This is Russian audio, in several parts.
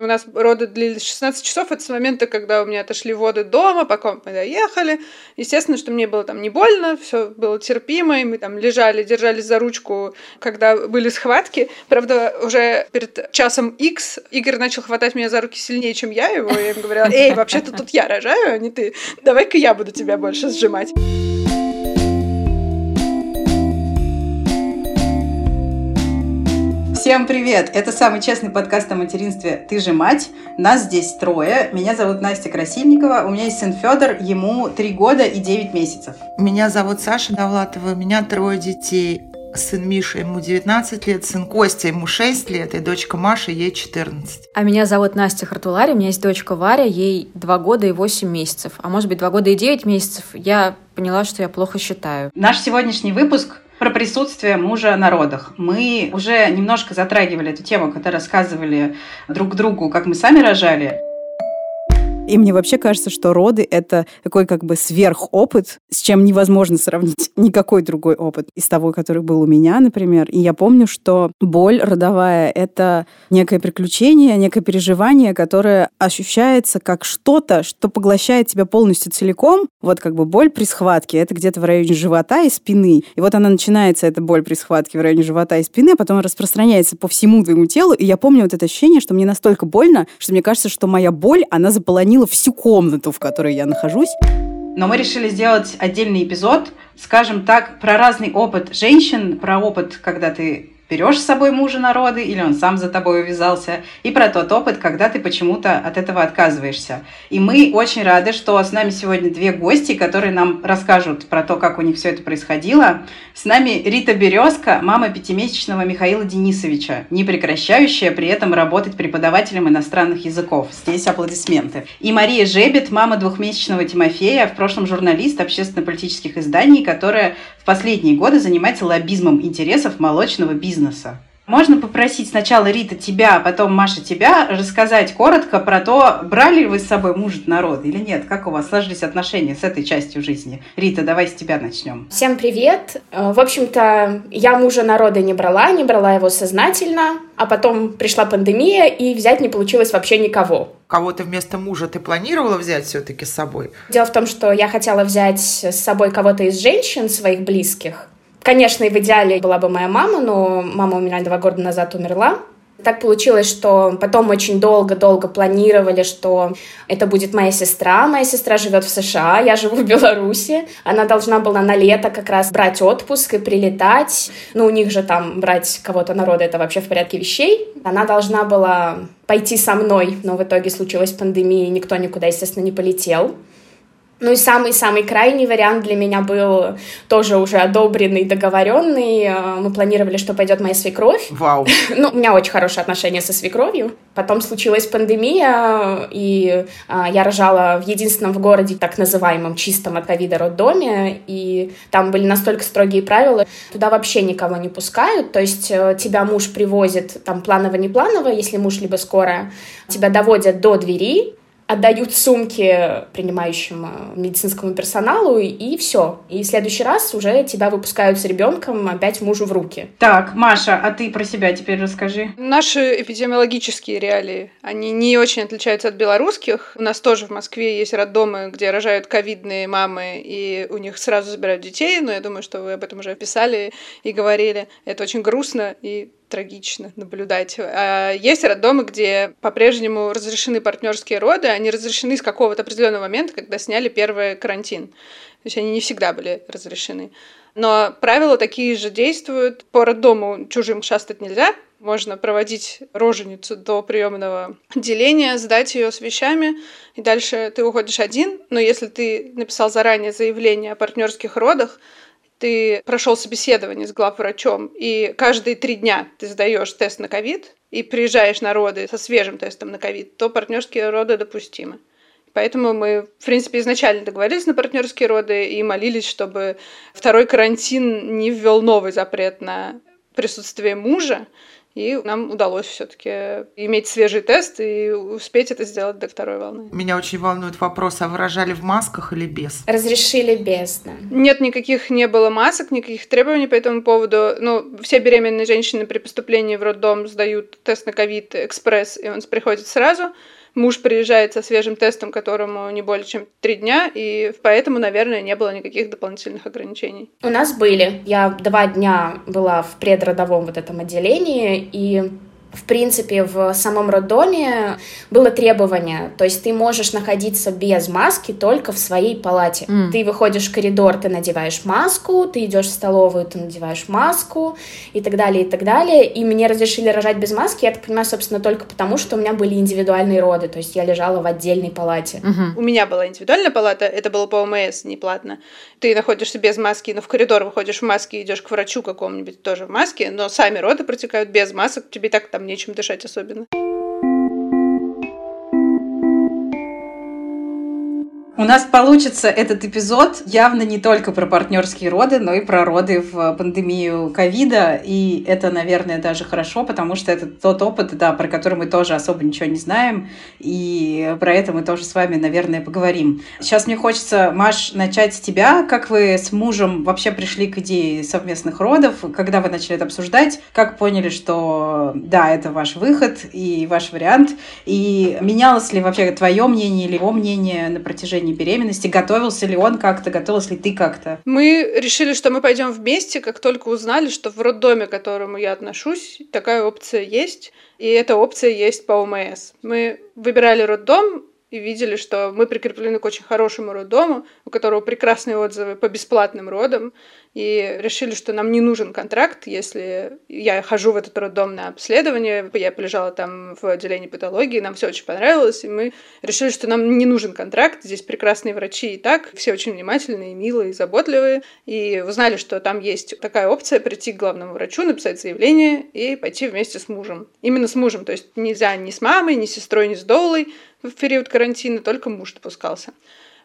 У нас роды длились 16 часов. Это с момента, когда у меня отошли воды дома, пока мы доехали. Естественно, что мне было там не больно, все было терпимо, и мы там лежали, держались за ручку, когда были схватки. Правда, уже перед часом X Игорь начал хватать меня за руки сильнее, чем я его. И я ему говорила, эй, вообще-то тут я рожаю, а не ты. Давай-ка я буду тебя больше сжимать. Всем привет! Это самый честный подкаст о материнстве «Ты же мать». Нас здесь трое. Меня зовут Настя Красильникова. У меня есть сын Федор, ему три года и девять месяцев. Меня зовут Саша Давлатова, у меня трое детей. Сын Миша, ему 19 лет, сын Костя, ему 6 лет, и дочка Маша, ей 14. А меня зовут Настя Хартулари, у меня есть дочка Варя, ей 2 года и 8 месяцев. А может быть, 2 года и 9 месяцев. Я поняла, что я плохо считаю. Наш сегодняшний выпуск про присутствие мужа на родах. Мы уже немножко затрагивали эту тему, когда рассказывали друг другу, как мы сами рожали. И мне вообще кажется, что роды — это такой как бы сверхопыт, с чем невозможно сравнить никакой другой опыт из того, который был у меня, например. И я помню, что боль родовая — это некое приключение, некое переживание, которое ощущается как что-то, что поглощает тебя полностью целиком. Вот как бы боль при схватке — это где-то в районе живота и спины. И вот она начинается, эта боль при схватке в районе живота и спины, а потом распространяется по всему твоему телу. И я помню вот это ощущение, что мне настолько больно, что мне кажется, что моя боль, она заполонила заполонила всю комнату, в которой я нахожусь. Но мы решили сделать отдельный эпизод, скажем так, про разный опыт женщин, про опыт, когда ты берешь с собой мужа на роды, или он сам за тобой увязался, и про тот опыт, когда ты почему-то от этого отказываешься. И мы очень рады, что с нами сегодня две гости, которые нам расскажут про то, как у них все это происходило. С нами Рита Березка, мама пятимесячного Михаила Денисовича, не прекращающая при этом работать преподавателем иностранных языков. Здесь аплодисменты. И Мария Жебет, мама двухмесячного Тимофея, в прошлом журналист общественно-политических изданий, которая в последние годы занимается лоббизмом интересов молочного бизнеса бизнеса. Можно попросить сначала Рита тебя, а потом Маша тебя рассказать коротко про то, брали ли вы с собой мужа народ или нет, как у вас сложились отношения с этой частью жизни. Рита, давай с тебя начнем. Всем привет. Э, в общем-то, я мужа народа не брала, не брала его сознательно, а потом пришла пандемия, и взять не получилось вообще никого. Кого-то вместо мужа ты планировала взять все-таки с собой? Дело в том, что я хотела взять с собой кого-то из женщин, своих близких, Конечно, и в идеале была бы моя мама, но мама у меня два года назад умерла. Так получилось, что потом очень долго-долго планировали, что это будет моя сестра. Моя сестра живет в США, я живу в Беларуси. Она должна была на лето как раз брать отпуск и прилетать. Ну, у них же там брать кого-то народа, это вообще в порядке вещей. Она должна была пойти со мной, но в итоге случилась пандемия, и никто никуда, естественно, не полетел. Ну и самый-самый крайний вариант для меня был тоже уже одобренный, договоренный. Э, мы планировали, что пойдет моя свекровь. Вау. ну, у меня очень хорошие отношения со свекровью. Потом случилась пандемия, и а, я рожала в единственном в городе так называемом чистом от ковида роддоме, и там были настолько строгие правила, туда вообще никого не пускают, то есть э, тебя муж привозит там планово-непланово, если муж либо скорая, тебя доводят до двери, отдают сумки принимающему медицинскому персоналу, и все. И в следующий раз уже тебя выпускают с ребенком опять мужу в руки. Так, Маша, а ты про себя теперь расскажи. Наши эпидемиологические реалии, они не очень отличаются от белорусских. У нас тоже в Москве есть роддомы, где рожают ковидные мамы, и у них сразу забирают детей, но я думаю, что вы об этом уже писали и говорили. Это очень грустно и трагично наблюдать. А есть роддомы, где по-прежнему разрешены партнерские роды, они разрешены с какого-то определенного момента, когда сняли первый карантин. То есть они не всегда были разрешены. Но правила такие же действуют. По роддому чужим шастать нельзя. Можно проводить роженицу до приемного отделения, сдать ее с вещами, и дальше ты уходишь один. Но если ты написал заранее заявление о партнерских родах, ты прошел собеседование с главврачом, и каждые три дня ты сдаешь тест на ковид и приезжаешь на роды со свежим тестом на ковид, то партнерские роды допустимы. Поэтому мы, в принципе, изначально договорились на партнерские роды и молились, чтобы второй карантин не ввел новый запрет на присутствие мужа, И нам удалось все-таки иметь свежий тест и успеть это сделать до второй волны. Меня очень волнует вопрос, а вы рожали в масках или без? Разрешили без, да. Нет, никаких не было масок, никаких требований по этому поводу. Ну, все беременные женщины при поступлении в роддом сдают тест на ковид экспресс, и он приходит сразу. Муж приезжает со свежим тестом, которому не более чем три дня, и поэтому, наверное, не было никаких дополнительных ограничений. У нас были. Я два дня была в предродовом вот этом отделении, и в принципе, в самом роддоме было требование, то есть ты можешь находиться без маски только в своей палате. Mm. Ты выходишь в коридор, ты надеваешь маску, ты идешь в столовую, ты надеваешь маску и так далее, и так далее. И мне разрешили рожать без маски, я так понимаю, собственно, только потому, что у меня были индивидуальные роды, то есть я лежала в отдельной палате. Mm-hmm. У меня была индивидуальная палата, это было по ОМС, не платно. Ты находишься без маски, но в коридор выходишь в маске, идешь к врачу какому-нибудь тоже в маске, но сами роды протекают без масок, тебе так там нечем дышать особенно. У нас получится этот эпизод явно не только про партнерские роды, но и про роды в пандемию ковида. И это, наверное, даже хорошо, потому что это тот опыт, да, про который мы тоже особо ничего не знаем. И про это мы тоже с вами, наверное, поговорим. Сейчас мне хочется, Маш, начать с тебя. Как вы с мужем вообще пришли к идее совместных родов? Когда вы начали это обсуждать? Как поняли, что да, это ваш выход и ваш вариант? И менялось ли вообще твое мнение или его мнение на протяжении протяжении беременности? Готовился ли он как-то, готовилась ли ты как-то? Мы решили, что мы пойдем вместе, как только узнали, что в роддоме, к которому я отношусь, такая опция есть, и эта опция есть по ОМС. Мы выбирали роддом, и видели, что мы прикреплены к очень хорошему роддому, у которого прекрасные отзывы по бесплатным родам, и решили, что нам не нужен контракт, если я хожу в этот роддом на обследование, я полежала там в отделении патологии, нам все очень понравилось, и мы решили, что нам не нужен контракт, здесь прекрасные врачи и так, все очень внимательные, милые, заботливые, и узнали, что там есть такая опция прийти к главному врачу, написать заявление и пойти вместе с мужем. Именно с мужем, то есть нельзя ни с мамой, ни с сестрой, ни с доулой, в период карантина, только муж допускался.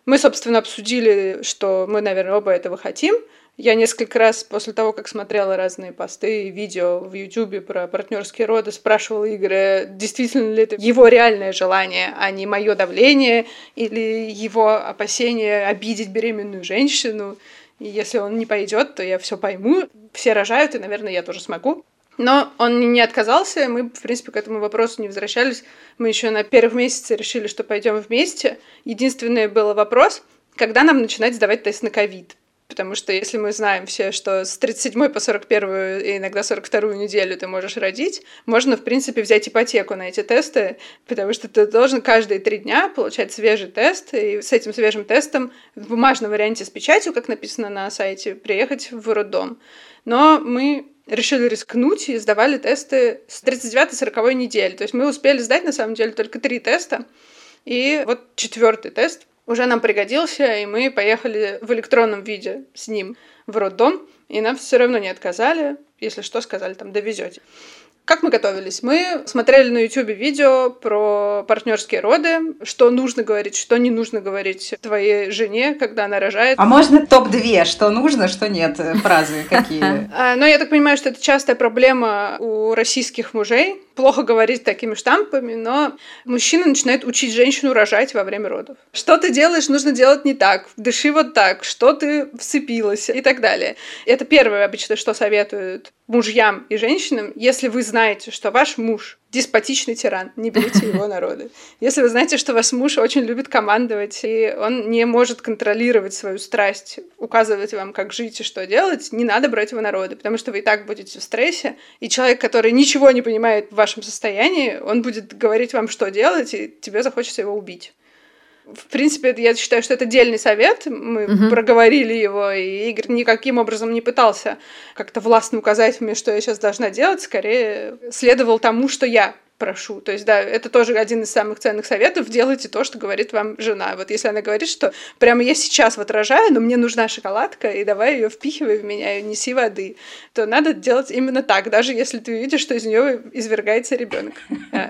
Мы, собственно, обсудили, что мы, наверное, оба этого хотим. Я несколько раз после того, как смотрела разные посты и видео в Ютубе про партнерские роды, спрашивала Игоря, действительно ли это его реальное желание, а не мое давление или его опасение обидеть беременную женщину. И если он не пойдет, то я все пойму. Все рожают, и, наверное, я тоже смогу. Но он не отказался, мы, в принципе, к этому вопросу не возвращались. Мы еще на первом месяце решили, что пойдем вместе. Единственный был вопрос, когда нам начинать сдавать тест на ковид. Потому что если мы знаем все, что с 37 по 41 и иногда 42 неделю ты можешь родить, можно, в принципе, взять ипотеку на эти тесты, потому что ты должен каждые три дня получать свежий тест, и с этим свежим тестом в бумажном варианте с печатью, как написано на сайте, приехать в роддом. Но мы решили рискнуть и сдавали тесты с 39-40 недели. То есть мы успели сдать, на самом деле, только три теста. И вот четвертый тест уже нам пригодился, и мы поехали в электронном виде с ним в роддом, и нам все равно не отказали. Если что, сказали, там, довезете. Как мы готовились? Мы смотрели на YouTube видео про партнерские роды, что нужно говорить, что не нужно говорить твоей жене, когда она рожает. А можно топ-2, что нужно, что нет, э, фразы какие? А, но я так понимаю, что это частая проблема у российских мужей. Плохо говорить такими штампами, но мужчина начинает учить женщину рожать во время родов. Что ты делаешь, нужно делать не так. Дыши вот так, что ты вцепилась и так далее. Это первое обычно, что советуют мужьям и женщинам, если вы знаете, что ваш муж деспотичный тиран, не берите его народы. Если вы знаете, что ваш муж очень любит командовать, и он не может контролировать свою страсть, указывать вам, как жить и что делать, не надо брать его народы, потому что вы и так будете в стрессе, и человек, который ничего не понимает в вашем состоянии, он будет говорить вам, что делать, и тебе захочется его убить. В принципе, я считаю, что это отдельный совет. Мы угу. проговорили его, и Игорь никаким образом не пытался как-то властно указать мне, что я сейчас должна делать. Скорее, следовал тому, что я прошу. То есть, да, это тоже один из самых ценных советов. Делайте то, что говорит вам жена. Вот если она говорит, что прямо я сейчас вот рожаю, но мне нужна шоколадка, и давай ее впихивай в меня, и неси воды, то надо делать именно так, даже если ты видишь, что из нее извергается ребенок.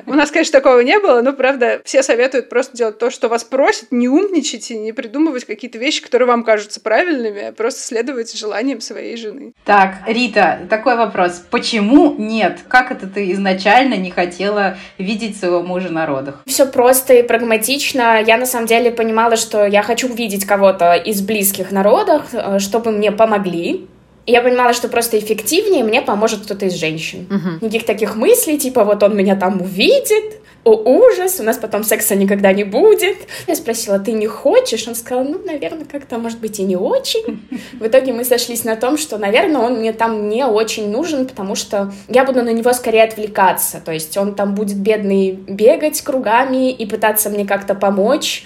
У нас, конечно, такого не было, но, правда, все советуют просто делать то, что вас просят, не умничайте, не придумывать какие-то вещи, которые вам кажутся правильными, а просто следовать желаниям своей жены. Так, Рита, такой вопрос. Почему нет? Как это ты изначально не хотела видеть своего мужа на родах? Все просто и прагматично. Я на самом деле понимала, что я хочу увидеть кого-то из близких на родах, э, чтобы мне помогли, я понимала, что просто эффективнее мне поможет кто-то из женщин. Угу. Никаких таких мыслей, типа вот он меня там увидит, о, ужас, у нас потом секса никогда не будет. Я спросила, ты не хочешь? Он сказал, ну, наверное, как-то, может быть, и не очень. В итоге мы сошлись на том, что, наверное, он мне там не очень нужен, потому что я буду на него скорее отвлекаться. То есть он там будет бедный бегать кругами и пытаться мне как-то помочь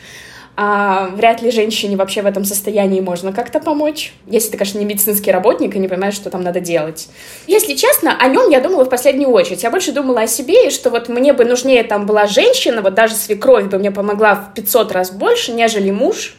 а вряд ли женщине вообще в этом состоянии можно как-то помочь, если ты, конечно, не медицинский работник и не понимаешь, что там надо делать. Если честно, о нем я думала в последнюю очередь. Я больше думала о себе, и что вот мне бы нужнее там была женщина, вот даже свекровь бы мне помогла в 500 раз больше, нежели муж.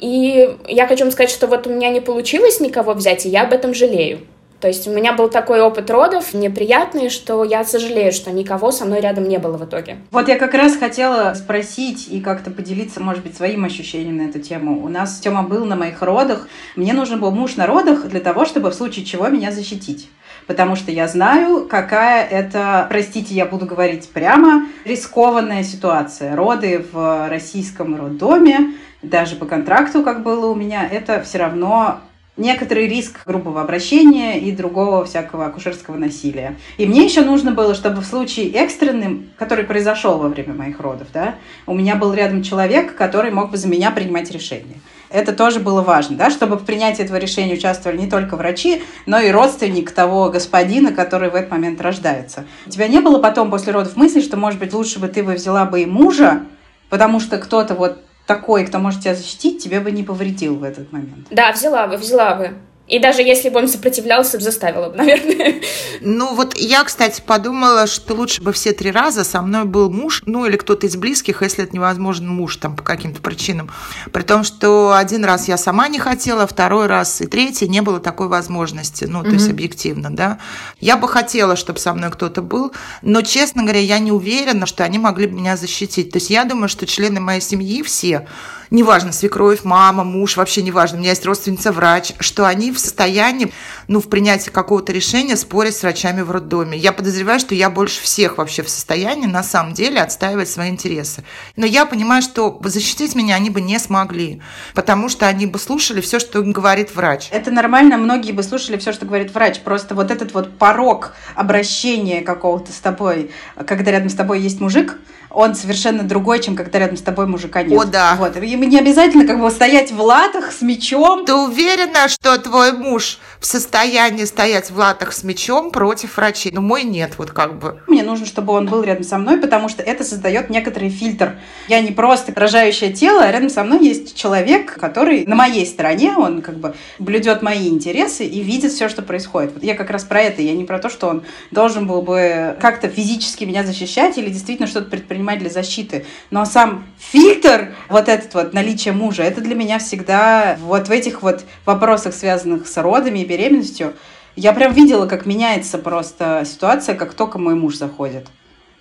И я хочу вам сказать, что вот у меня не получилось никого взять, и я об этом жалею. То есть у меня был такой опыт родов неприятный, что я сожалею, что никого со мной рядом не было в итоге. Вот я как раз хотела спросить и как-то поделиться, может быть, своим ощущением на эту тему. У нас Тёма был на моих родах. Мне нужен был муж на родах для того, чтобы в случае чего меня защитить. Потому что я знаю, какая это, простите, я буду говорить прямо, рискованная ситуация. Роды в российском роддоме, даже по контракту, как было у меня, это все равно некоторый риск грубого обращения и другого всякого акушерского насилия. И мне еще нужно было, чтобы в случае экстренным, который произошел во время моих родов, да, у меня был рядом человек, который мог бы за меня принимать решения. Это тоже было важно, да, чтобы в принятии этого решения участвовали не только врачи, но и родственник того господина, который в этот момент рождается. У тебя не было потом после родов мысли, что, может быть, лучше бы ты бы взяла бы и мужа, потому что кто-то вот такой, кто может тебя защитить, тебе бы не повредил в этот момент. Да, взяла бы, взяла бы. И даже если бы он сопротивлялся, заставила бы, наверное. Ну вот я, кстати, подумала, что лучше бы все три раза со мной был муж, ну или кто-то из близких, если это невозможно муж там по каким-то причинам. При том, что один раз я сама не хотела, второй раз и третий не было такой возможности, ну то mm-hmm. есть объективно, да. Я бы хотела, чтобы со мной кто-то был, но, честно говоря, я не уверена, что они могли бы меня защитить. То есть я думаю, что члены моей семьи все неважно, свекровь, мама, муж, вообще неважно, у меня есть родственница врач, что они в состоянии, ну, в принятии какого-то решения спорить с врачами в роддоме. Я подозреваю, что я больше всех вообще в состоянии, на самом деле, отстаивать свои интересы. Но я понимаю, что защитить меня они бы не смогли, потому что они бы слушали все, что говорит врач. Это нормально, многие бы слушали все, что говорит врач. Просто вот этот вот порог обращения какого-то с тобой, когда рядом с тобой есть мужик, он совершенно другой, чем когда рядом с тобой мужика нет. О, да. Вот. И не обязательно как бы стоять в латах с мечом. Ты уверена, что твой муж в состоянии стоять в латах с мечом против врачей? Ну, мой нет, вот как бы. Мне нужно, чтобы он был рядом со мной, потому что это создает некоторый фильтр. Я не просто рожающее тело, а рядом со мной есть человек, который на моей стороне, он как бы блюдет мои интересы и видит все, что происходит. Вот я как раз про это. Я не про то, что он должен был бы как-то физически меня защищать или действительно что-то предпринимать предпринимать для защиты. Но сам фильтр, вот этот вот наличие мужа, это для меня всегда вот в этих вот вопросах, связанных с родами и беременностью, я прям видела, как меняется просто ситуация, как только мой муж заходит.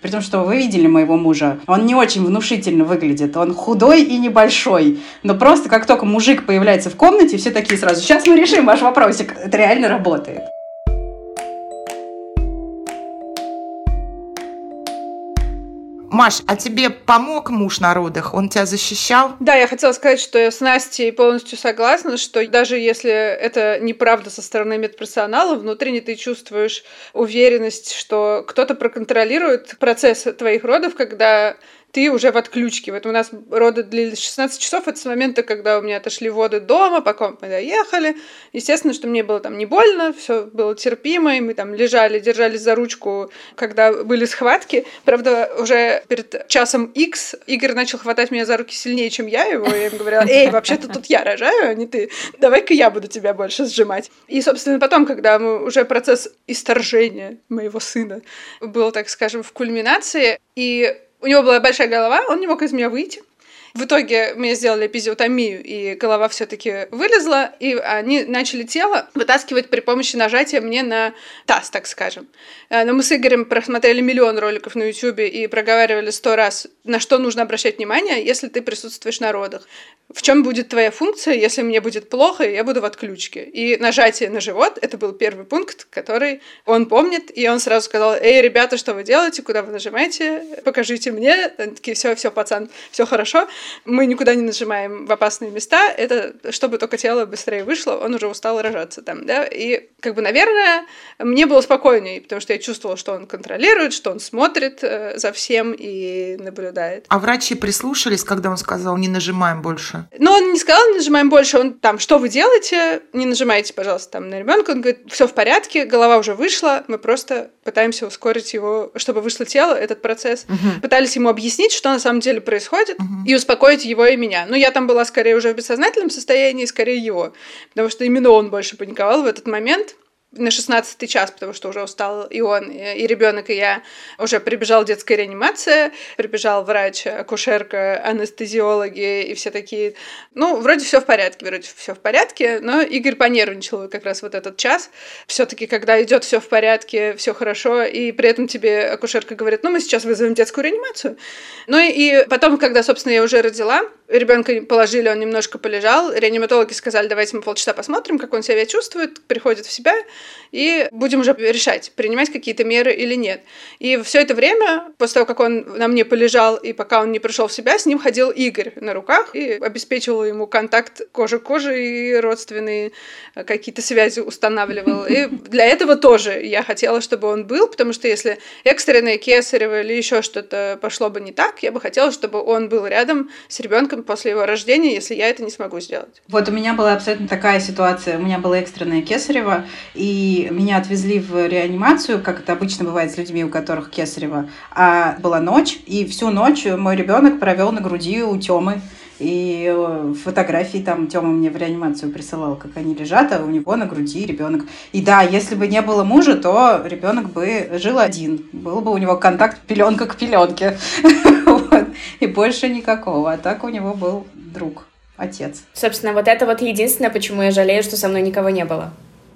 При том, что вы видели моего мужа. Он не очень внушительно выглядит. Он худой и небольшой. Но просто как только мужик появляется в комнате, все такие сразу, сейчас мы решим ваш вопросик. Это реально работает. Маш, а тебе помог муж на родах? Он тебя защищал? Да, я хотела сказать, что я с Настей полностью согласна, что даже если это неправда со стороны медперсонала, внутренне ты чувствуешь уверенность, что кто-то проконтролирует процесс твоих родов, когда ты уже в отключке. Вот у нас роды длились 16 часов, это с момента, когда у меня отошли воды дома, пока мы доехали. Естественно, что мне было там не больно, все было терпимо, и мы там лежали, держались за ручку, когда были схватки. Правда, уже перед часом X Игорь начал хватать меня за руки сильнее, чем я его, и я ему говорила, эй, вообще-то тут я рожаю, а не ты. Давай-ка я буду тебя больше сжимать. И, собственно, потом, когда мы уже процесс исторжения моего сына был, так скажем, в кульминации, и у него была большая голова, он не мог из меня выйти. В итоге мне сделали эпизиотомию, и голова все-таки вылезла, и они начали тело вытаскивать при помощи нажатия мне на таз, так скажем. Э, но мы с Игорем просмотрели миллион роликов на YouTube и проговаривали сто раз, на что нужно обращать внимание, если ты присутствуешь на родах. В чем будет твоя функция, если мне будет плохо, и я буду в отключке? И нажатие на живот — это был первый пункт, который он помнит, и он сразу сказал, эй, ребята, что вы делаете, куда вы нажимаете, покажите мне. Они такие, все, все, пацан, все хорошо мы никуда не нажимаем в опасные места, это чтобы только тело быстрее вышло, он уже устал рожаться там, да, и как бы, наверное, мне было спокойнее, потому что я чувствовала, что он контролирует, что он смотрит э, за всем и наблюдает. А врачи прислушались, когда он сказал, не нажимаем больше? Ну, он не сказал, не нажимаем больше, он там, что вы делаете, не нажимайте, пожалуйста, там на ребенка, он говорит, все в порядке, голова уже вышла, мы просто пытаемся ускорить его, чтобы вышло тело, этот процесс. Угу. Пытались ему объяснить, что на самом деле происходит, угу. и успокоить его и меня. Но я там была скорее уже в бессознательном состоянии, скорее его. Потому что именно он больше паниковал в этот момент на 16 час, потому что уже устал и он, и ребенок, и я. Уже прибежал детская реанимация, прибежал врач, акушерка, анестезиологи и все такие. Ну, вроде все в порядке, вроде все в порядке, но Игорь понервничал как раз вот этот час. Все-таки, когда идет все в порядке, все хорошо, и при этом тебе акушерка говорит, ну, мы сейчас вызовем детскую реанимацию. Ну и потом, когда, собственно, я уже родила, ребенка положили, он немножко полежал, реаниматологи сказали, давайте мы полчаса посмотрим, как он себя чувствует, приходит в себя, и будем уже решать, принимать какие-то меры или нет. И все это время, после того, как он на мне полежал, и пока он не пришел в себя, с ним ходил Игорь на руках и обеспечивал ему контакт кожи к коже и родственные э, какие-то связи устанавливал. И для этого тоже я хотела, чтобы он был, потому что если экстренное кесарево или еще что-то пошло бы не так, я бы хотела, чтобы он был рядом с ребенком после его рождения, если я это не смогу сделать. Вот у меня была абсолютно такая ситуация. У меня было экстренное кесарево, и меня отвезли в реанимацию, как это обычно бывает с людьми, у которых кесарево. А была ночь, и всю ночь мой ребенок провел на груди у Темы. И э, фотографии там Тёма мне в реанимацию присылал, как они лежат, а у него на груди ребенок. И да, если бы не было мужа, то ребенок бы жил один. Был бы у него контакт пеленка к пеленке. И больше никакого. А так у него был друг, отец. Собственно, вот это вот единственное, почему я жалею, что со мной никого не было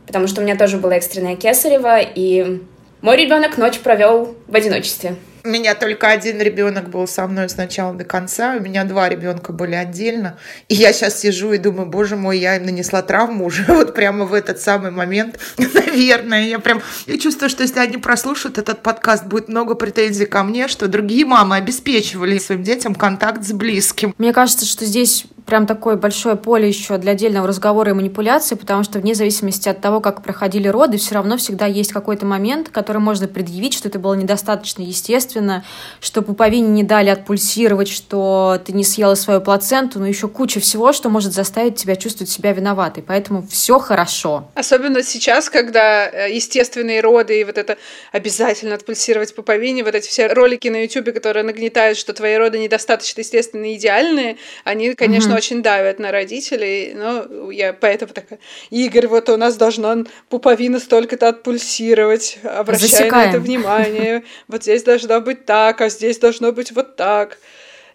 потому что у меня тоже было экстренное кесарево, и мой ребенок ночь провел в одиночестве. У меня только один ребенок был со мной с начала до конца, у меня два ребенка были отдельно. И я сейчас сижу и думаю, боже мой, я им нанесла травму уже вот прямо в этот самый момент. Наверное, я прям я чувствую, что если они прослушают этот подкаст, будет много претензий ко мне, что другие мамы обеспечивали своим детям контакт с близким. Мне кажется, что здесь прям такое большое поле еще для отдельного разговора и манипуляции, потому что вне зависимости от того, как проходили роды, все равно всегда есть какой-то момент, который можно предъявить, что это было недостаточно естественно, что пуповине не дали отпульсировать, что ты не съела свою плаценту, но еще куча всего, что может заставить тебя чувствовать себя виноватой. Поэтому все хорошо. Особенно сейчас, когда э, естественные роды и вот это обязательно отпульсировать пуповине, вот эти все ролики на YouTube, которые нагнетают, что твои роды недостаточно естественные, идеальные, они, конечно, конечно, очень давят на родителей, но я поэтому такая, Игорь, вот у нас должна пуповина столько-то отпульсировать, обращай Засекаем. на это внимание, вот здесь должно быть так, а здесь должно быть вот так.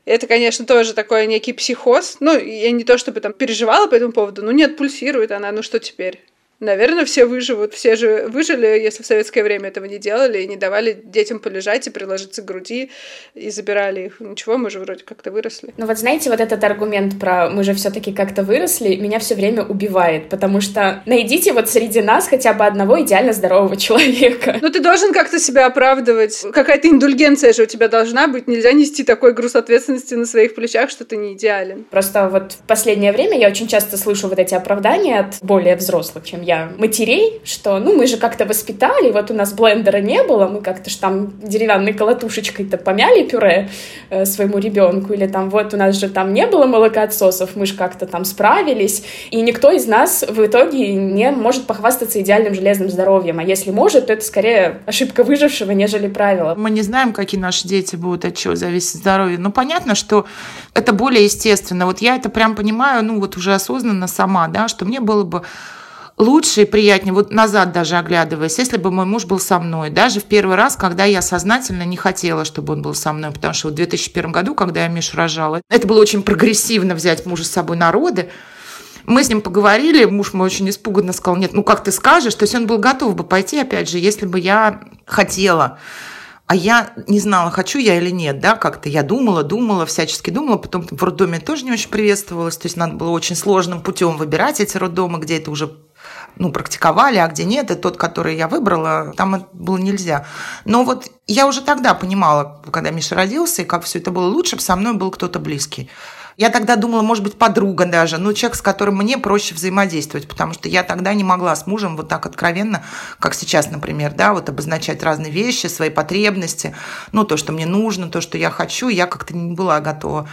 Это, конечно, тоже такой некий психоз. Ну, я не то чтобы там переживала по этому поводу, ну, нет, пульсирует она, ну что теперь? Наверное, все выживут. Все же выжили, если в советское время этого не делали и не давали детям полежать и приложиться к груди и забирали их. Ничего, мы же вроде как-то выросли. Ну вот знаете, вот этот аргумент про мы же все-таки как-то выросли, меня все время убивает, потому что найдите вот среди нас хотя бы одного идеально здорового человека. Ну ты должен как-то себя оправдывать. Какая-то индульгенция же у тебя должна быть. Нельзя нести такой груз ответственности на своих плечах, что ты не идеален. Просто вот в последнее время я очень часто слышу вот эти оправдания от более взрослых, чем здоровья матерей, что, ну, мы же как-то воспитали, вот у нас блендера не было, мы как-то ж там деревянной колотушечкой-то помяли пюре э, своему ребенку, или там вот у нас же там не было молокоотсосов, мы же как-то там справились, и никто из нас в итоге не может похвастаться идеальным железным здоровьем, а если может, то это скорее ошибка выжившего, нежели правило. Мы не знаем, какие наши дети будут, от чего зависит здоровье. Ну, понятно, что это более естественно. Вот я это прям понимаю, ну, вот уже осознанно сама, да, что мне было бы лучше и приятнее, вот назад даже оглядываясь, если бы мой муж был со мной, даже в первый раз, когда я сознательно не хотела, чтобы он был со мной, потому что в 2001 году, когда я Мишу рожала, это было очень прогрессивно взять мужа с собой на роды, мы с ним поговорили, муж мой очень испуганно сказал, нет, ну как ты скажешь, то есть он был готов бы пойти, опять же, если бы я хотела. А я не знала, хочу я или нет, да, как-то я думала, думала, всячески думала, потом в роддоме тоже не очень приветствовалась, то есть надо было очень сложным путем выбирать эти роддомы, где это уже ну, практиковали, а где нет, и тот, который я выбрала, там было нельзя. Но вот я уже тогда понимала, когда Миша родился, и как все это было лучше, со мной был кто-то близкий. Я тогда думала, может быть, подруга даже, ну, человек, с которым мне проще взаимодействовать, потому что я тогда не могла с мужем вот так откровенно, как сейчас, например, да, вот обозначать разные вещи, свои потребности, ну, то, что мне нужно, то, что я хочу, я как-то не была готова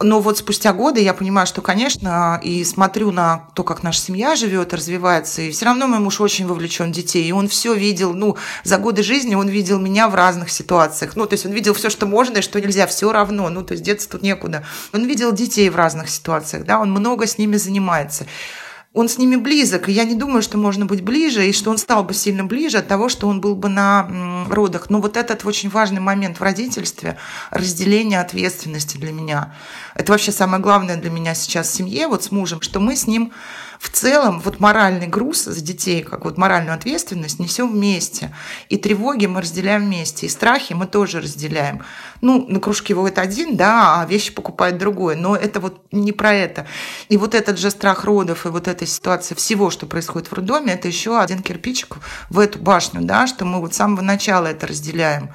но вот спустя годы я понимаю, что, конечно, и смотрю на то, как наша семья живет, развивается, и все равно мой муж очень вовлечен в детей, и он все видел, ну, за годы жизни он видел меня в разных ситуациях, ну, то есть он видел все, что можно и что нельзя, все равно, ну, то есть деться тут некуда. Он видел детей в разных ситуациях, да, он много с ними занимается он с ними близок, и я не думаю, что можно быть ближе, и что он стал бы сильно ближе от того, что он был бы на родах. Но вот этот очень важный момент в родительстве – разделение ответственности для меня. Это вообще самое главное для меня сейчас в семье, вот с мужем, что мы с ним в целом вот моральный груз за детей, как вот моральную ответственность несем вместе. И тревоги мы разделяем вместе, и страхи мы тоже разделяем. Ну, на кружке вот один, да, а вещи покупает другой. Но это вот не про это. И вот этот же страх родов и вот эта ситуация всего, что происходит в роддоме, это еще один кирпичик в эту башню, да, что мы вот с самого начала это разделяем.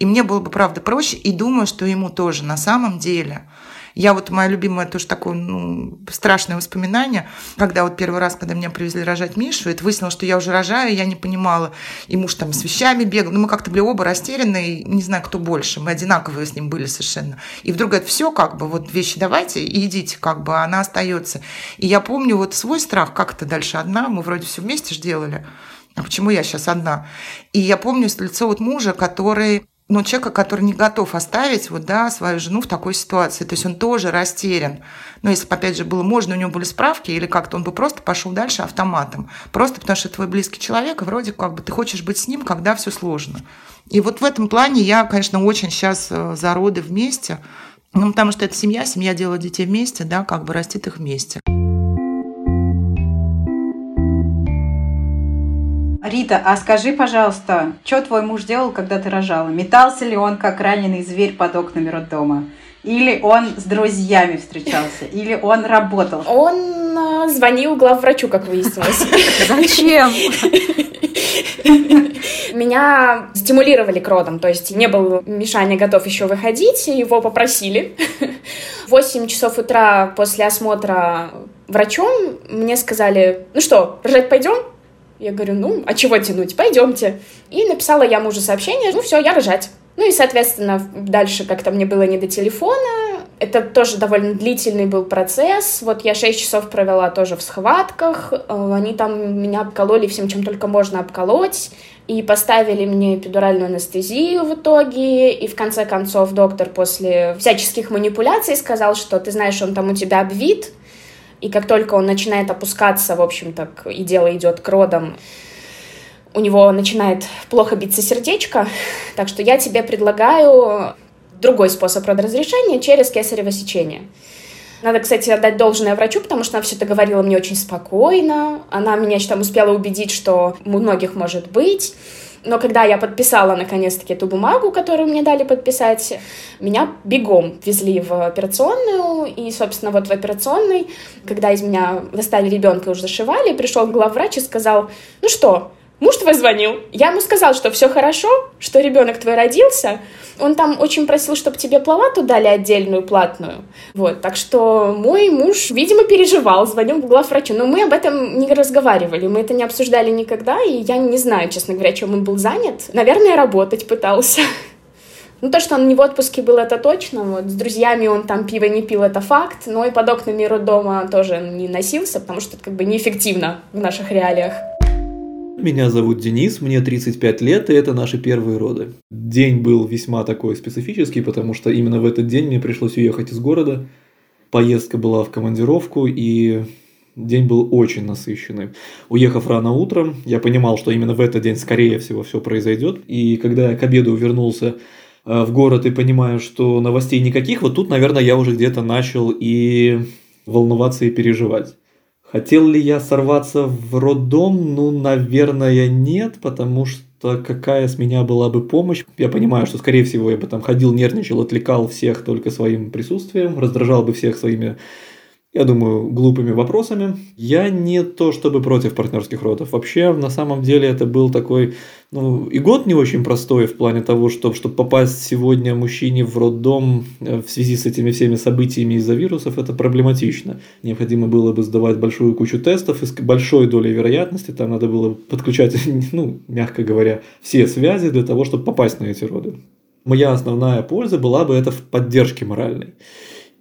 И мне было бы, правда, проще, и думаю, что ему тоже на самом деле – я вот, моя любимая тоже такое ну, страшное воспоминание, когда вот первый раз, когда меня привезли рожать Мишу, это выяснилось, что я уже рожаю, я не понимала, и муж там с вещами бегал, ну мы как-то были оба растеряны, и не знаю, кто больше, мы одинаковые с ним были совершенно. И вдруг говорит, все как бы, вот вещи давайте и идите, как бы, а она остается. И я помню вот свой страх, как это дальше одна, мы вроде все вместе же делали, а почему я сейчас одна? И я помню лицо вот мужа, который но человека, который не готов оставить вот, да, свою жену в такой ситуации. То есть он тоже растерян. Но если бы, опять же, было можно, у него были справки, или как-то он бы просто пошел дальше автоматом. Просто потому что твой близкий человек, и вроде как бы ты хочешь быть с ним, когда все сложно. И вот в этом плане я, конечно, очень сейчас э, за роды вместе. Ну, потому что это семья, семья делает детей вместе, да, как бы растит их вместе. Рита, а скажи, пожалуйста, что твой муж делал, когда ты рожала? Метался ли он, как раненый зверь под окнами роддома? Или он с друзьями встречался? Или он работал? Он э, звонил главврачу, как выяснилось. Зачем? Меня стимулировали к родам, то есть не был Мишаня готов еще выходить, его попросили. Восемь часов утра после осмотра врачом мне сказали, ну что, рожать пойдем? Я говорю, ну, а чего тянуть, пойдемте. И написала я мужу сообщение, ну все, я рожать. Ну и, соответственно, дальше как-то мне было не до телефона. Это тоже довольно длительный был процесс. Вот я 6 часов провела тоже в схватках. Э, они там меня обкололи всем, чем только можно обколоть. И поставили мне эпидуральную анестезию в итоге. И в конце концов доктор после всяческих манипуляций сказал, что ты знаешь, он там у тебя обвит, и как только он начинает опускаться, в общем-то, и дело идет к родам, у него начинает плохо биться сердечко. Так что я тебе предлагаю другой способ родоразрешения через кесарево сечение. Надо, кстати, отдать должное врачу, потому что она все это говорила мне очень спокойно. Она меня там успела убедить, что у многих может быть. Но когда я подписала наконец-таки эту бумагу, которую мне дали подписать, меня бегом везли в операционную. И, собственно, вот в операционной, когда из меня достали ребенка и уже зашивали, пришел главврач и сказал, ну что, Муж твой звонил. Я ему сказал, что все хорошо, что ребенок твой родился. Он там очень просил, чтобы тебе плавату дали отдельную, платную. Вот, так что мой муж, видимо, переживал, звонил к главврачу. Но мы об этом не разговаривали, мы это не обсуждали никогда, и я не знаю, честно говоря, чем он был занят. Наверное, работать пытался. Ну, то, что он не в отпуске был, это точно. Вот с друзьями он там пиво не пил, это факт. Но и под окнами роддома тоже не носился, потому что это как бы неэффективно в наших реалиях. Меня зовут Денис, мне 35 лет, и это наши первые роды. День был весьма такой специфический, потому что именно в этот день мне пришлось уехать из города. Поездка была в командировку, и день был очень насыщенный. Уехав рано утром, я понимал, что именно в этот день, скорее всего, все произойдет. И когда я к обеду вернулся Э, в город и понимаю, что новостей никаких, вот тут, наверное, я уже где-то начал и волноваться и переживать. Хотел ли я сорваться в роддом? Ну, наверное, нет, потому что какая с меня была бы помощь? Я понимаю, что, скорее всего, я бы там ходил, нервничал, отвлекал всех только своим присутствием, раздражал бы всех своими я думаю, глупыми вопросами. Я не то чтобы против партнерских родов. Вообще, на самом деле, это был такой, ну, и год не очень простой в плане того, что, чтобы попасть сегодня мужчине в роддом э, в связи с этими всеми событиями из-за вирусов, это проблематично. Необходимо было бы сдавать большую кучу тестов и с большой долей вероятности там надо было подключать, ну, мягко говоря, все связи для того, чтобы попасть на эти роды. Моя основная польза была бы это в поддержке моральной.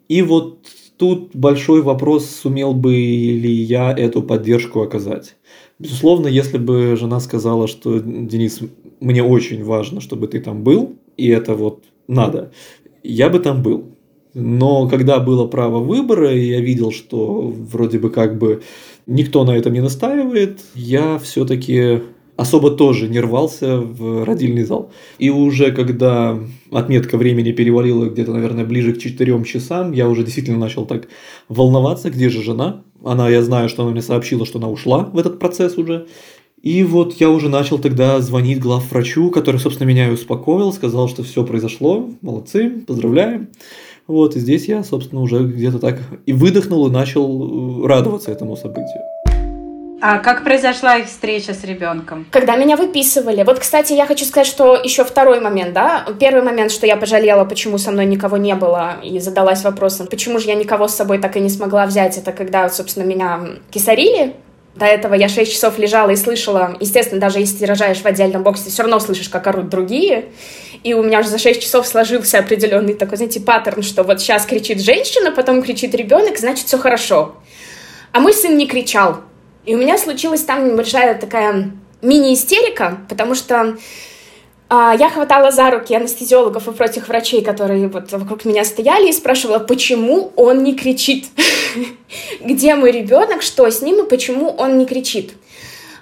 И вот тут большой вопрос, сумел бы ли я эту поддержку оказать. Безусловно, если бы жена сказала, что Денис, мне очень важно, чтобы ты там был, и это вот надо, я бы там был. Но когда было право выбора, и я видел, что вроде бы как бы никто на этом не настаивает, я все-таки особо тоже не рвался в родильный зал. И уже когда отметка времени перевалила где-то, наверное, ближе к 4 часам, я уже действительно начал так волноваться, где же жена. Она, я знаю, что она мне сообщила, что она ушла в этот процесс уже. И вот я уже начал тогда звонить главврачу, который, собственно, меня и успокоил, сказал, что все произошло, молодцы, поздравляем. Вот, и здесь я, собственно, уже где-то так и выдохнул, и начал э, радоваться этому событию. А как произошла их встреча с ребенком? Когда меня выписывали. Вот, кстати, я хочу сказать, что еще второй момент, да. Первый момент, что я пожалела, почему со мной никого не было, и задалась вопросом, почему же я никого с собой так и не смогла взять, это когда, собственно, меня кисарили, до этого я 6 часов лежала и слышала, естественно, даже если ты рожаешь в отдельном боксе, все равно слышишь, как орут другие. И у меня уже за 6 часов сложился определенный такой, знаете, паттерн, что вот сейчас кричит женщина, потом кричит ребенок, значит, все хорошо. А мой сын не кричал. И у меня случилась там небольшая такая мини-истерика, потому что а, я хватала за руки анестезиологов и прочих врачей, которые вот вокруг меня стояли, и спрашивала, почему он не кричит? Где мой ребенок, что с ним и почему он не кричит?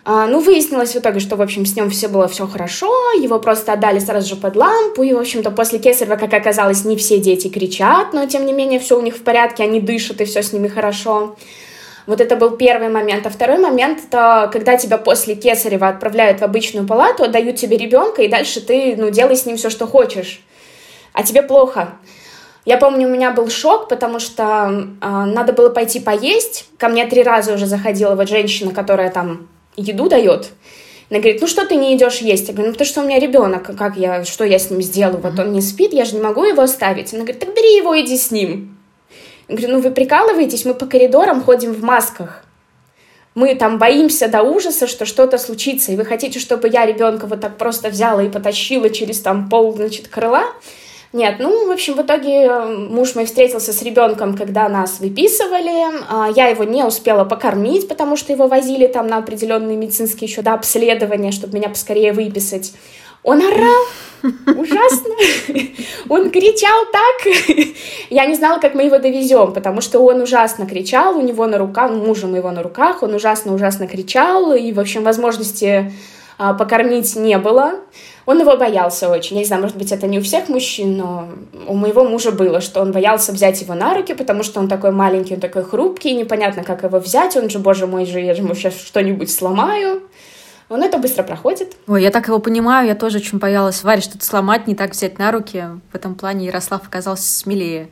А, ну, выяснилось в итоге, что, в общем, с ним все было все хорошо, его просто отдали сразу же под лампу, и, в общем-то, после кесарева, как оказалось, не все дети кричат, но, тем не менее, все у них в порядке, они дышат, и все с ними хорошо. Вот это был первый момент. А второй момент — это когда тебя после Кесарева отправляют в обычную палату, отдают тебе ребенка, и дальше ты, ну, делай с ним все, что хочешь. А тебе плохо. Я помню, у меня был шок, потому что э, надо было пойти поесть. Ко мне три раза уже заходила вот женщина, которая там еду дает. Она говорит, ну что ты не идешь есть? Я говорю, ну потому что у меня ребенок, как я, что я с ним сделаю? Вот он не спит, я же не могу его оставить. Она говорит, так бери его, иди с ним. Говорю, ну вы прикалываетесь, мы по коридорам ходим в масках. Мы там боимся до ужаса, что что-то случится, и вы хотите, чтобы я ребенка вот так просто взяла и потащила через там пол, значит, крыла? Нет, ну, в общем, в итоге э, муж мой встретился с ребенком, когда нас выписывали. А, я его не успела покормить, потому что его возили там на определенные медицинские еще да, обследования, чтобы меня поскорее выписать. Он орал ужасно. Он кричал так. Я не знала, как мы его довезем, потому что он ужасно кричал, у него на руках, мужа моего на руках, он ужасно-ужасно кричал, и, в общем, возможности а, покормить не было. Он его боялся очень. Я не знаю, может быть, это не у всех мужчин, но у моего мужа было, что он боялся взять его на руки, потому что он такой маленький, он такой хрупкий, непонятно, как его взять. Он же, боже мой, же я же ему сейчас что-нибудь сломаю. Он это быстро проходит. Ой, я так его понимаю, я тоже очень боялась Варе что-то сломать, не так взять на руки. В этом плане Ярослав оказался смелее.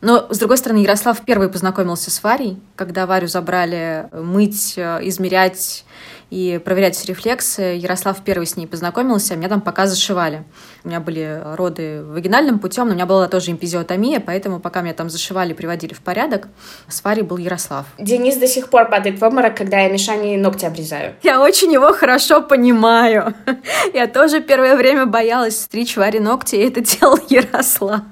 Но, с другой стороны, Ярослав первый познакомился с Варей, когда Варю забрали мыть, э, измерять и проверять рефлексы. Ярослав первый с ней познакомился, меня там пока зашивали. У меня были роды вагинальным путем, но у меня была тоже эмпизиотомия, поэтому пока меня там зашивали, приводили в порядок, с Варей был Ярослав. Денис до сих пор падает в обморок, когда я Мишане ногти обрезаю. Я очень его хорошо понимаю. Я тоже первое время боялась стричь Варе ногти, и это делал Ярослав.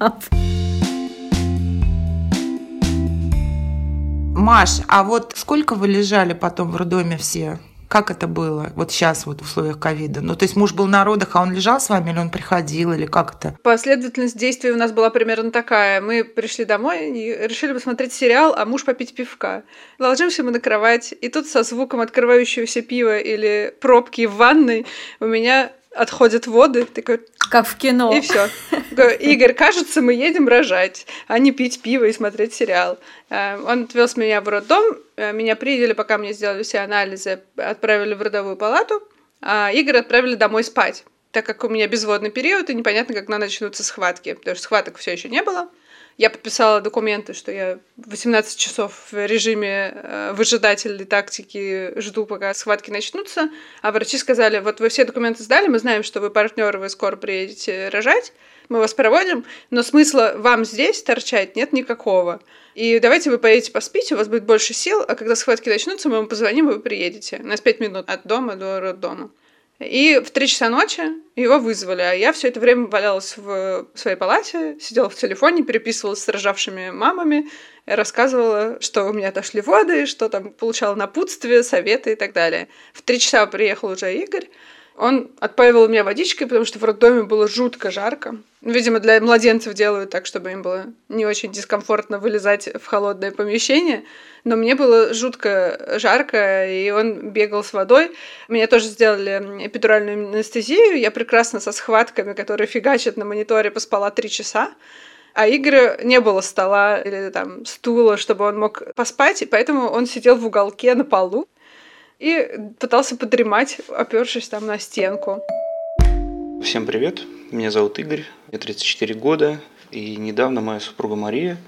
Маш, а вот сколько вы лежали потом в роддоме все? Как это было вот сейчас вот в условиях ковида? Ну, то есть муж был на родах, а он лежал с вами или он приходил, или как это? Последовательность действий у нас была примерно такая. Мы пришли домой и решили посмотреть сериал, а муж попить пивка. Ложимся мы на кровать, и тут со звуком открывающегося пива или пробки в ванной у меня отходят воды, такой... Как в кино. И все. Игорь, кажется, мы едем рожать, а не пить пиво и смотреть сериал. Э, он отвез меня в роддом, э, меня приняли, пока мне сделали все анализы, отправили в родовую палату, а Игорь отправили домой спать так как у меня безводный период, и непонятно, когда начнутся схватки, потому что схваток все еще не было. Я подписала документы, что я 18 часов в режиме э, выжидательной тактики жду, пока схватки начнутся. А врачи сказали, вот вы все документы сдали, мы знаем, что вы партнеры, вы скоро приедете рожать, мы вас проводим, но смысла вам здесь торчать нет никакого. И давайте вы поедете поспите, у вас будет больше сил, а когда схватки начнутся, мы вам позвоним, и вы приедете. У нас 5 минут от дома до роддома. И в три часа ночи его вызвали, а я все это время валялась в своей палате, сидела в телефоне, переписывалась с рожавшими мамами, рассказывала, что у меня отошли воды, что там получала напутствие, советы и так далее. В три часа приехал уже Игорь, он отпаивал меня водичкой, потому что в роддоме было жутко жарко. Видимо, для младенцев делают так, чтобы им было не очень дискомфортно вылезать в холодное помещение. Но мне было жутко жарко, и он бегал с водой. Меня тоже сделали эпидуральную анестезию. Я прекрасно со схватками, которые фигачат на мониторе, поспала три часа. А Игоря не было стола или там стула, чтобы он мог поспать, и поэтому он сидел в уголке на полу и пытался подремать, опершись там на стенку. Всем привет, меня зовут Игорь, мне 34 года, и недавно моя супруга Мария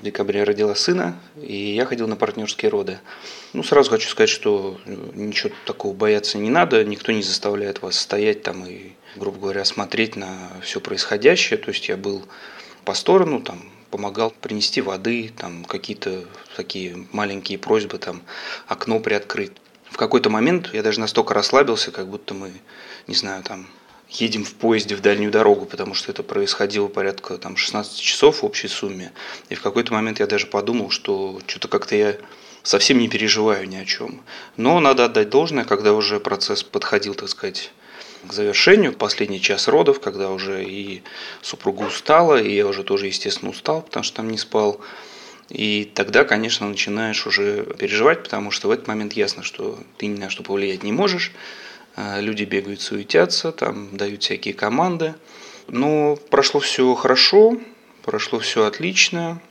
в декабре родила сына, и я ходил на партнерские роды. Ну, сразу хочу сказать, что э, ничего такого бояться не надо, никто не заставляет вас стоять там и, грубо говоря, смотреть на все происходящее. То есть я был по сторону, там, помогал принести воды, там какие-то такие маленькие просьбы, там окно приоткрыть в какой-то момент я даже настолько расслабился, как будто мы, не знаю, там едем в поезде в дальнюю дорогу, потому что это происходило порядка там 16 часов в общей сумме. И в какой-то момент я даже подумал, что что-то как-то я совсем не переживаю ни о чем. Но надо отдать должное, когда уже процесс подходил, так сказать, к завершению, последний час родов, когда уже и супруга устала, и я уже тоже, естественно, устал, потому что там не спал. И тогда, конечно, начинаешь уже переживать, потому что в этот момент ясно, что ты ни на что повлиять не можешь. А, люди бегают, суетятся, там дают всякие команды. Но прошло все хорошо, прошло все отлично.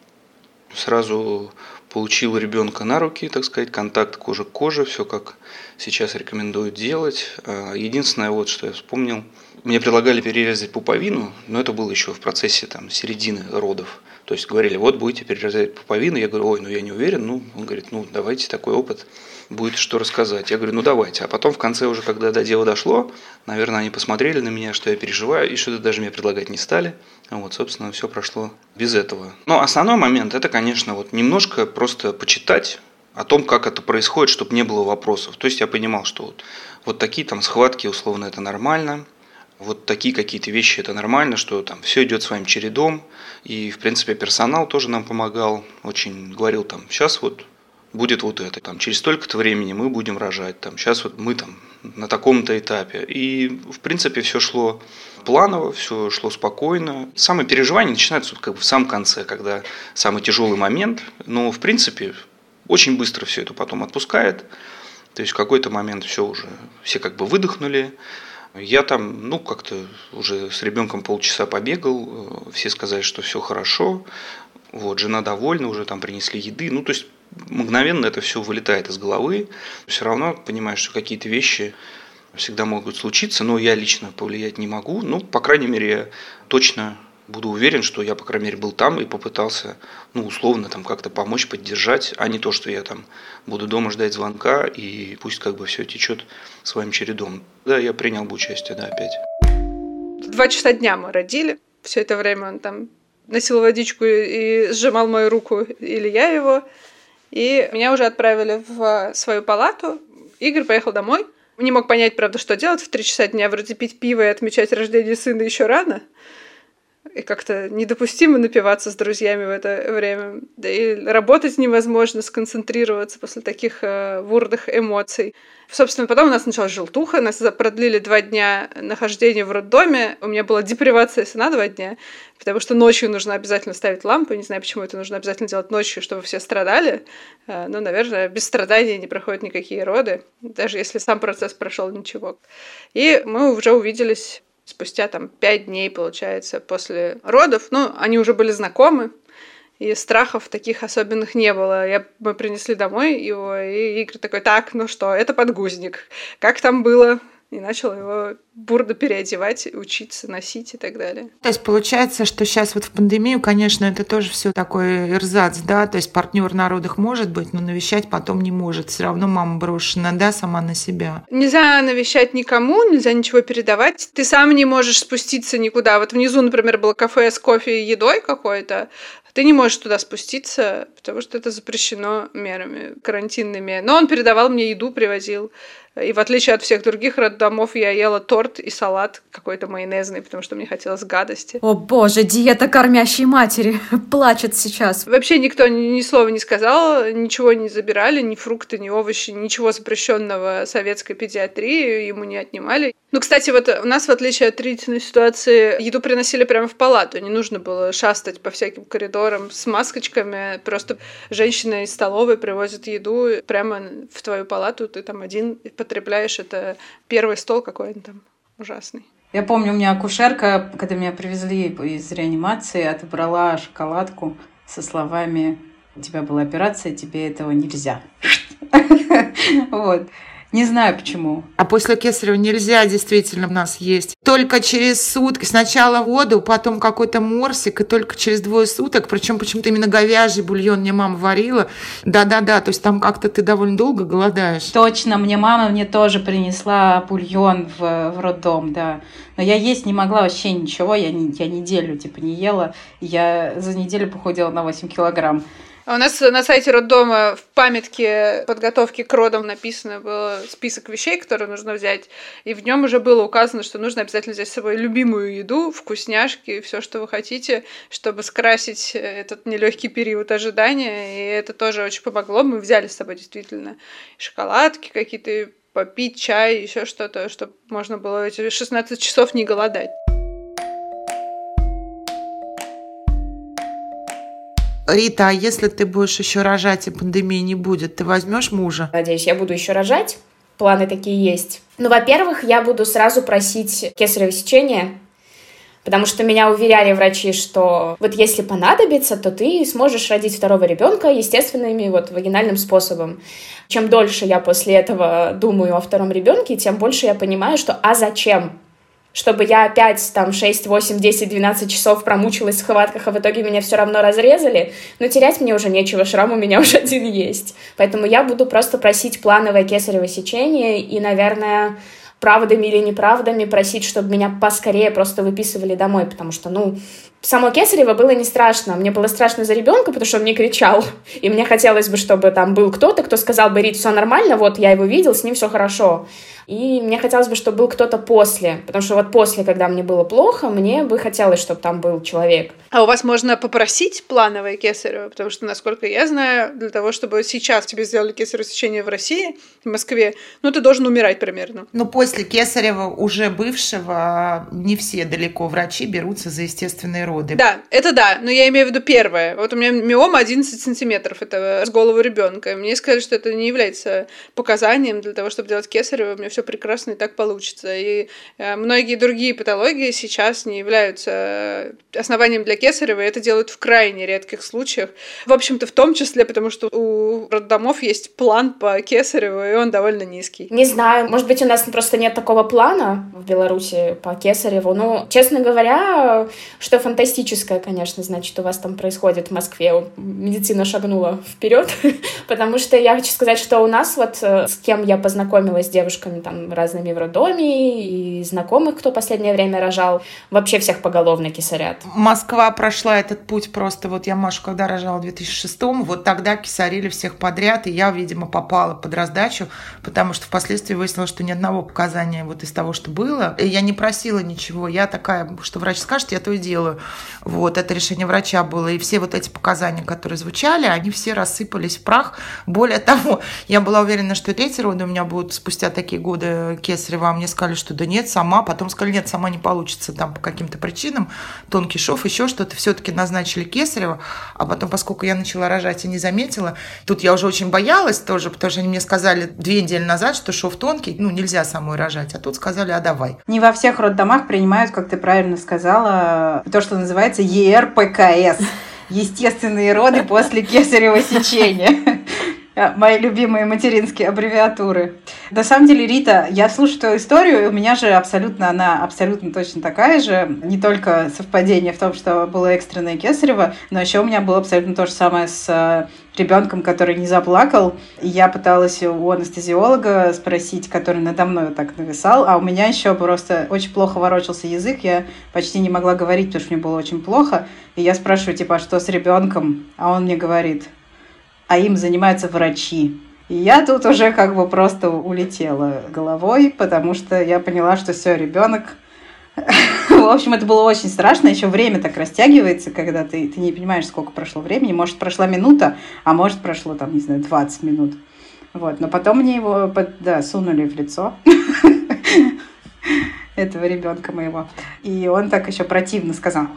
Сразу получил ребенка на руки, так сказать, контакт кожи к коже, все как сейчас рекомендуют делать. А, единственное, вот что я вспомнил, мне предлагали перерезать пуповину, но это было еще в процессе там, середины родов. То есть говорили, вот будете перерезать пуповину. Я говорю, ой, ну я не уверен. Ну, он говорит, ну давайте такой опыт, будет что рассказать. Я говорю, ну давайте. А потом в конце уже, когда до дела дошло, наверное, они посмотрели на меня, что я переживаю, и что-то даже мне предлагать не стали. Вот, собственно, все прошло без этого. Но основной момент, это, конечно, вот немножко просто почитать о том, как это происходит, чтобы не было вопросов. То есть я понимал, что вот, вот такие там схватки, условно, это нормально – вот такие какие-то вещи это нормально, что там все идет своим чередом. И, в принципе, персонал тоже нам помогал, очень говорил там, сейчас вот будет вот это, там, через столько-то времени мы будем рожать, там, сейчас вот мы там на таком-то этапе. И, в принципе, все шло планово, все шло спокойно. Самые переживания начинаются как бы в самом конце, когда самый тяжелый момент. Но, в принципе, очень быстро все это потом отпускает. То есть в какой-то момент все уже, все как бы выдохнули, я там, ну, как-то уже с ребенком полчаса побегал, э, все сказали, что все хорошо, вот, жена довольна, уже там принесли еды, ну, то есть мгновенно это все вылетает из головы, все равно понимаешь, что какие-то вещи всегда могут случиться, но я лично повлиять не могу, ну, по крайней мере, точно буду уверен, что я, по крайней мере, был там и попытался, ну, условно, там как-то помочь, поддержать, а не то, что я там буду дома ждать звонка и пусть как бы все течет своим чередом. Да, я принял бы участие, да, опять. Два часа дня мы родили. Все это время он там носил водичку и сжимал мою руку, или я его. И меня уже отправили в свою палату. Игорь поехал домой. Не мог понять, правда, что делать в три часа дня. Вроде пить пиво и отмечать рождение сына еще рано и как-то недопустимо напиваться с друзьями в это время. Да и работать невозможно, сконцентрироваться после таких э, бурных эмоций. Собственно, потом у нас началась желтуха, нас продлили два дня нахождения в роддоме. У меня была депривация сна два дня, потому что ночью нужно обязательно ставить лампу. Не знаю, почему это нужно обязательно делать ночью, чтобы все страдали. Э, но, наверное, без страданий не проходят никакие роды, даже если сам процесс прошел ничего. И мы уже увиделись спустя там пять дней, получается, после родов. Ну, они уже были знакомы, и страхов таких особенных не было. Я, мы принесли домой его, и Игорь такой, так, ну что, это подгузник. Как там было? И начал его бурно переодевать, учиться, носить и так далее. То есть получается, что сейчас вот в пандемию, конечно, это тоже все такой эрзац, да, то есть партнер на родах может быть, но навещать потом не может. Все равно мама брошена, да, сама на себя. Нельзя навещать никому, нельзя ничего передавать. Ты сам не можешь спуститься никуда. Вот внизу, например, было кафе с кофе и едой какой-то, ты не можешь туда спуститься, потому что это запрещено мерами карантинными. Но он передавал мне еду, привозил. И в отличие от всех других роддомов, я ела торт и салат какой-то майонезный, потому что мне хотелось гадости. О боже, диета кормящей матери плачет сейчас. Вообще никто ни, ни слова не сказал, ничего не забирали, ни фрукты, ни овощи, ничего запрещенного советской педиатрии ему не отнимали. Ну, кстати, вот у нас, в отличие от длительной ситуации, еду приносили прямо в палату. Не нужно было шастать по всяким коридорам с маскочками. Просто женщина из столовой привозит еду прямо в твою палату. Ты там один потребляешь. Это первый стол какой-то там ужасный. Я помню, у меня акушерка, когда меня привезли из реанимации, отобрала шоколадку со словами «У тебя была операция, тебе этого нельзя». Вот. Не знаю почему. А после кесарева нельзя действительно у нас есть. Только через сутки. Сначала воду, потом какой-то морсик, и только через двое суток. Причем почему-то именно говяжий бульон мне мама варила. Да-да-да, то есть там как-то ты довольно долго голодаешь. Точно, мне мама мне тоже принесла бульон в, в роддом, да. Но я есть не могла вообще ничего, я, я неделю типа не ела. Я за неделю похудела на 8 килограмм. А у нас на сайте роддома в памятке подготовки к родам написано был список вещей, которые нужно взять, и в нем уже было указано, что нужно обязательно взять с собой любимую еду, вкусняшки, все, что вы хотите, чтобы скрасить этот нелегкий период ожидания, и это тоже очень помогло. Мы взяли с собой действительно шоколадки какие-то, попить чай, еще что-то, чтобы можно было эти 16 часов не голодать. Рита, а если ты будешь еще рожать и пандемии не будет, ты возьмешь мужа? Надеюсь, я буду еще рожать. Планы такие есть. Ну, во-первых, я буду сразу просить кесарево сечение, потому что меня уверяли врачи, что вот если понадобится, то ты сможешь родить второго ребенка естественным вот вагинальным способом. Чем дольше я после этого думаю о втором ребенке, тем больше я понимаю, что а зачем? Чтобы я опять там 6, 8, 10, 12 часов промучилась в схватках, а в итоге меня все равно разрезали, но терять мне уже нечего, шрам у меня уже один есть. Поэтому я буду просто просить плановое кесарево сечение и, наверное, правдами или неправдами просить, чтобы меня поскорее просто выписывали домой, потому что, ну, само Кесарево было не страшно. Мне было страшно за ребенка, потому что он мне кричал. И мне хотелось бы, чтобы там был кто-то, кто сказал бы, Рит, все нормально, вот я его видел, с ним все хорошо. И мне хотелось бы, чтобы был кто-то после, потому что вот после, когда мне было плохо, мне бы хотелось, чтобы там был человек. А у вас можно попросить плановое кесарево? Потому что, насколько я знаю, для того, чтобы сейчас тебе сделали кесарево сечение в России, в Москве, ну, ты должен умирать примерно. Но после кесарева уже бывшего не все далеко врачи берутся за естественные роды. Да, это да, но я имею в виду первое. Вот у меня миома 11 сантиметров, это с голову ребенка. Мне сказали, что это не является показанием для того, чтобы делать кесарево. У меня все прекрасно и так получится. И э, многие другие патологии сейчас не являются э, основанием для кесарева, и это делают в крайне редких случаях. В общем-то, в том числе, потому что у роддомов есть план по кесареву, и он довольно низкий. Не знаю, может быть, у нас просто нет такого плана в Беларуси по кесареву. Но, честно говоря, что фантазия фантастическое, конечно, значит, у вас там происходит в Москве. Медицина шагнула вперед, потому что я хочу сказать, что у нас вот э, с кем я познакомилась с девушками там разными в роддоме и знакомых, кто последнее время рожал, вообще всех поголовно кисарят. Москва прошла этот путь просто. Вот я Машу, когда рожала в 2006 вот тогда кисарили всех подряд, и я, видимо, попала под раздачу, потому что впоследствии выяснилось, что ни одного показания вот из того, что было. Я не просила ничего. Я такая, что врач скажет, я то и делаю. Вот, это решение врача было. И все вот эти показания, которые звучали, они все рассыпались в прах. Более того, я была уверена, что третьи роды у меня будут спустя такие годы кесарева. Мне сказали, что да нет, сама. Потом сказали, нет, сама не получится там по каким-то причинам. Тонкий шов, еще что-то. Все-таки назначили кесарева. А потом, поскольку я начала рожать и не заметила, тут я уже очень боялась тоже, потому что они мне сказали две недели назад, что шов тонкий, ну, нельзя самой рожать. А тут сказали, а давай. Не во всех роддомах принимают, как ты правильно сказала, то, что называется ЕРПКС. Естественные роды после кесарево сечения. Мои любимые материнские аббревиатуры. На самом деле, Рита, я слушаю твою историю, и у меня же абсолютно она абсолютно точно такая же. Не только совпадение в том, что было экстренное кесарево, но еще у меня было абсолютно то же самое с э, ребенком, который не заплакал. И я пыталась у анестезиолога спросить, который надо мной вот так нависал, а у меня еще просто очень плохо ворочался язык, я почти не могла говорить, потому что мне было очень плохо. И я спрашиваю, типа, а что с ребенком? А он мне говорит, а им занимаются врачи. И я тут уже как бы просто улетела головой, потому что я поняла, что все, ребенок в общем, это было очень страшно. Еще время так растягивается, когда ты, ты не понимаешь, сколько прошло времени. Может, прошла минута, а может, прошло, там, не знаю, 20 минут. Вот. Но потом мне его да, сунули в лицо этого ребенка моего. И он так еще противно сказал.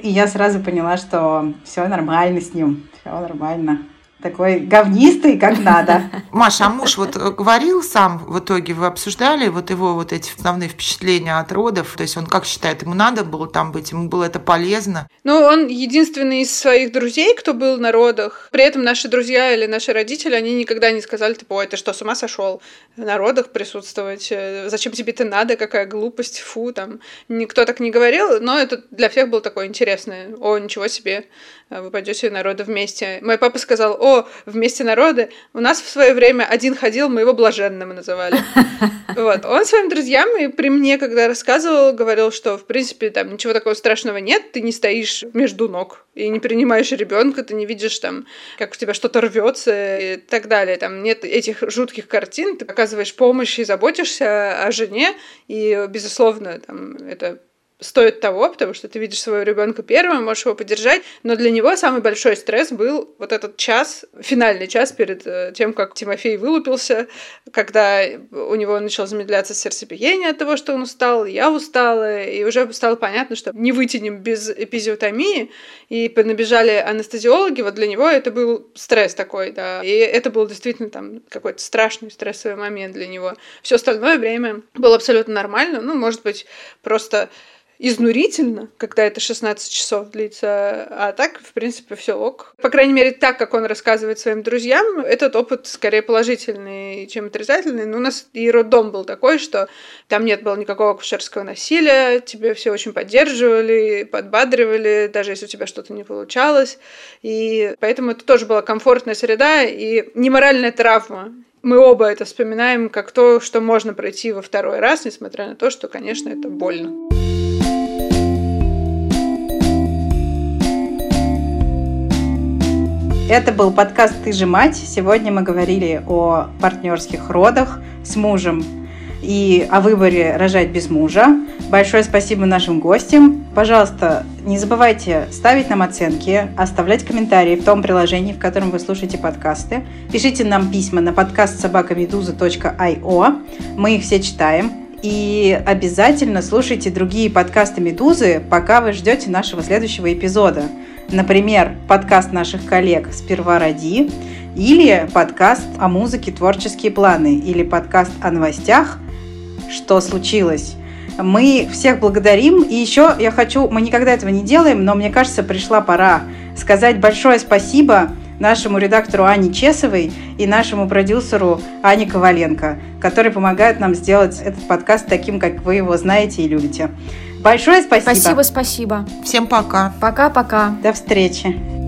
И я сразу поняла, что все нормально с ним. Все нормально такой говнистый, как надо. Маша, а муж вот э, говорил сам в итоге, вы обсуждали вот его вот эти основные впечатления от родов? То есть он как считает, ему надо было там быть, ему было это полезно? Ну, он единственный из своих друзей, кто был на родах. При этом наши друзья или наши родители, они никогда не сказали, типа, ой, ты что, с ума сошел на родах присутствовать? Э, зачем тебе это надо? Какая глупость, фу, там. Никто так не говорил, но это для всех было такое интересное. О, ничего себе, вы пойдете на роды вместе. Мой папа сказал, о, вместе народы. У нас в свое время один ходил, мы его блаженным называли. Вот. Он своим друзьям и при мне, когда рассказывал, говорил, что, в принципе, там ничего такого страшного нет, ты не стоишь между ног и не принимаешь ребенка, ты не видишь там, как у тебя что-то рвется и так далее. Там нет этих жутких картин, ты оказываешь помощь и заботишься о жене, и, безусловно, там, это стоит того, потому что ты видишь своего ребенка первым, можешь его поддержать, но для него самый большой стресс был вот этот час, финальный час перед э, тем, как Тимофей вылупился, когда у него начало замедляться сердцебиение от того, что он устал, я устала, и уже стало понятно, что не вытянем без эпизиотомии, и набежали анестезиологи, вот для него это был стресс такой, да, и это был действительно там какой-то страшный стрессовый момент для него. Все остальное время было абсолютно нормально, ну, может быть, просто изнурительно, когда это 16 часов длится, а так, в принципе, все ок. По крайней мере, так, как он рассказывает своим друзьям, этот опыт скорее положительный, чем отрицательный. Но у нас и роддом был такой, что там нет было никакого акушерского насилия, тебе все очень поддерживали, подбадривали, даже если у тебя что-то не получалось. И поэтому это тоже была комфортная среда и не моральная травма мы оба это вспоминаем как то, что можно пройти во второй раз, несмотря на то, что, конечно, это больно. Это был подкаст «Ты же мать». Сегодня мы говорили о партнерских родах с мужем и о выборе рожать без мужа. Большое спасибо нашим гостям. Пожалуйста, не забывайте ставить нам оценки, оставлять комментарии в том приложении, в котором вы слушаете подкасты. Пишите нам письма на подкаст собакамедуза.io. Мы их все читаем. И обязательно слушайте другие подкасты «Медузы», пока вы ждете нашего следующего эпизода. Например, подкаст наших коллег «Сперва ради» или подкаст о музыке «Творческие планы» или подкаст о новостях «Что случилось?». Мы всех благодарим. И еще я хочу, мы никогда этого не делаем, но мне кажется, пришла пора сказать большое спасибо нашему редактору Ане Чесовой и нашему продюсеру Ане Коваленко, которые помогают нам сделать этот подкаст таким, как вы его знаете и любите. Большое спасибо. Спасибо, спасибо. Всем пока. Пока-пока. До встречи.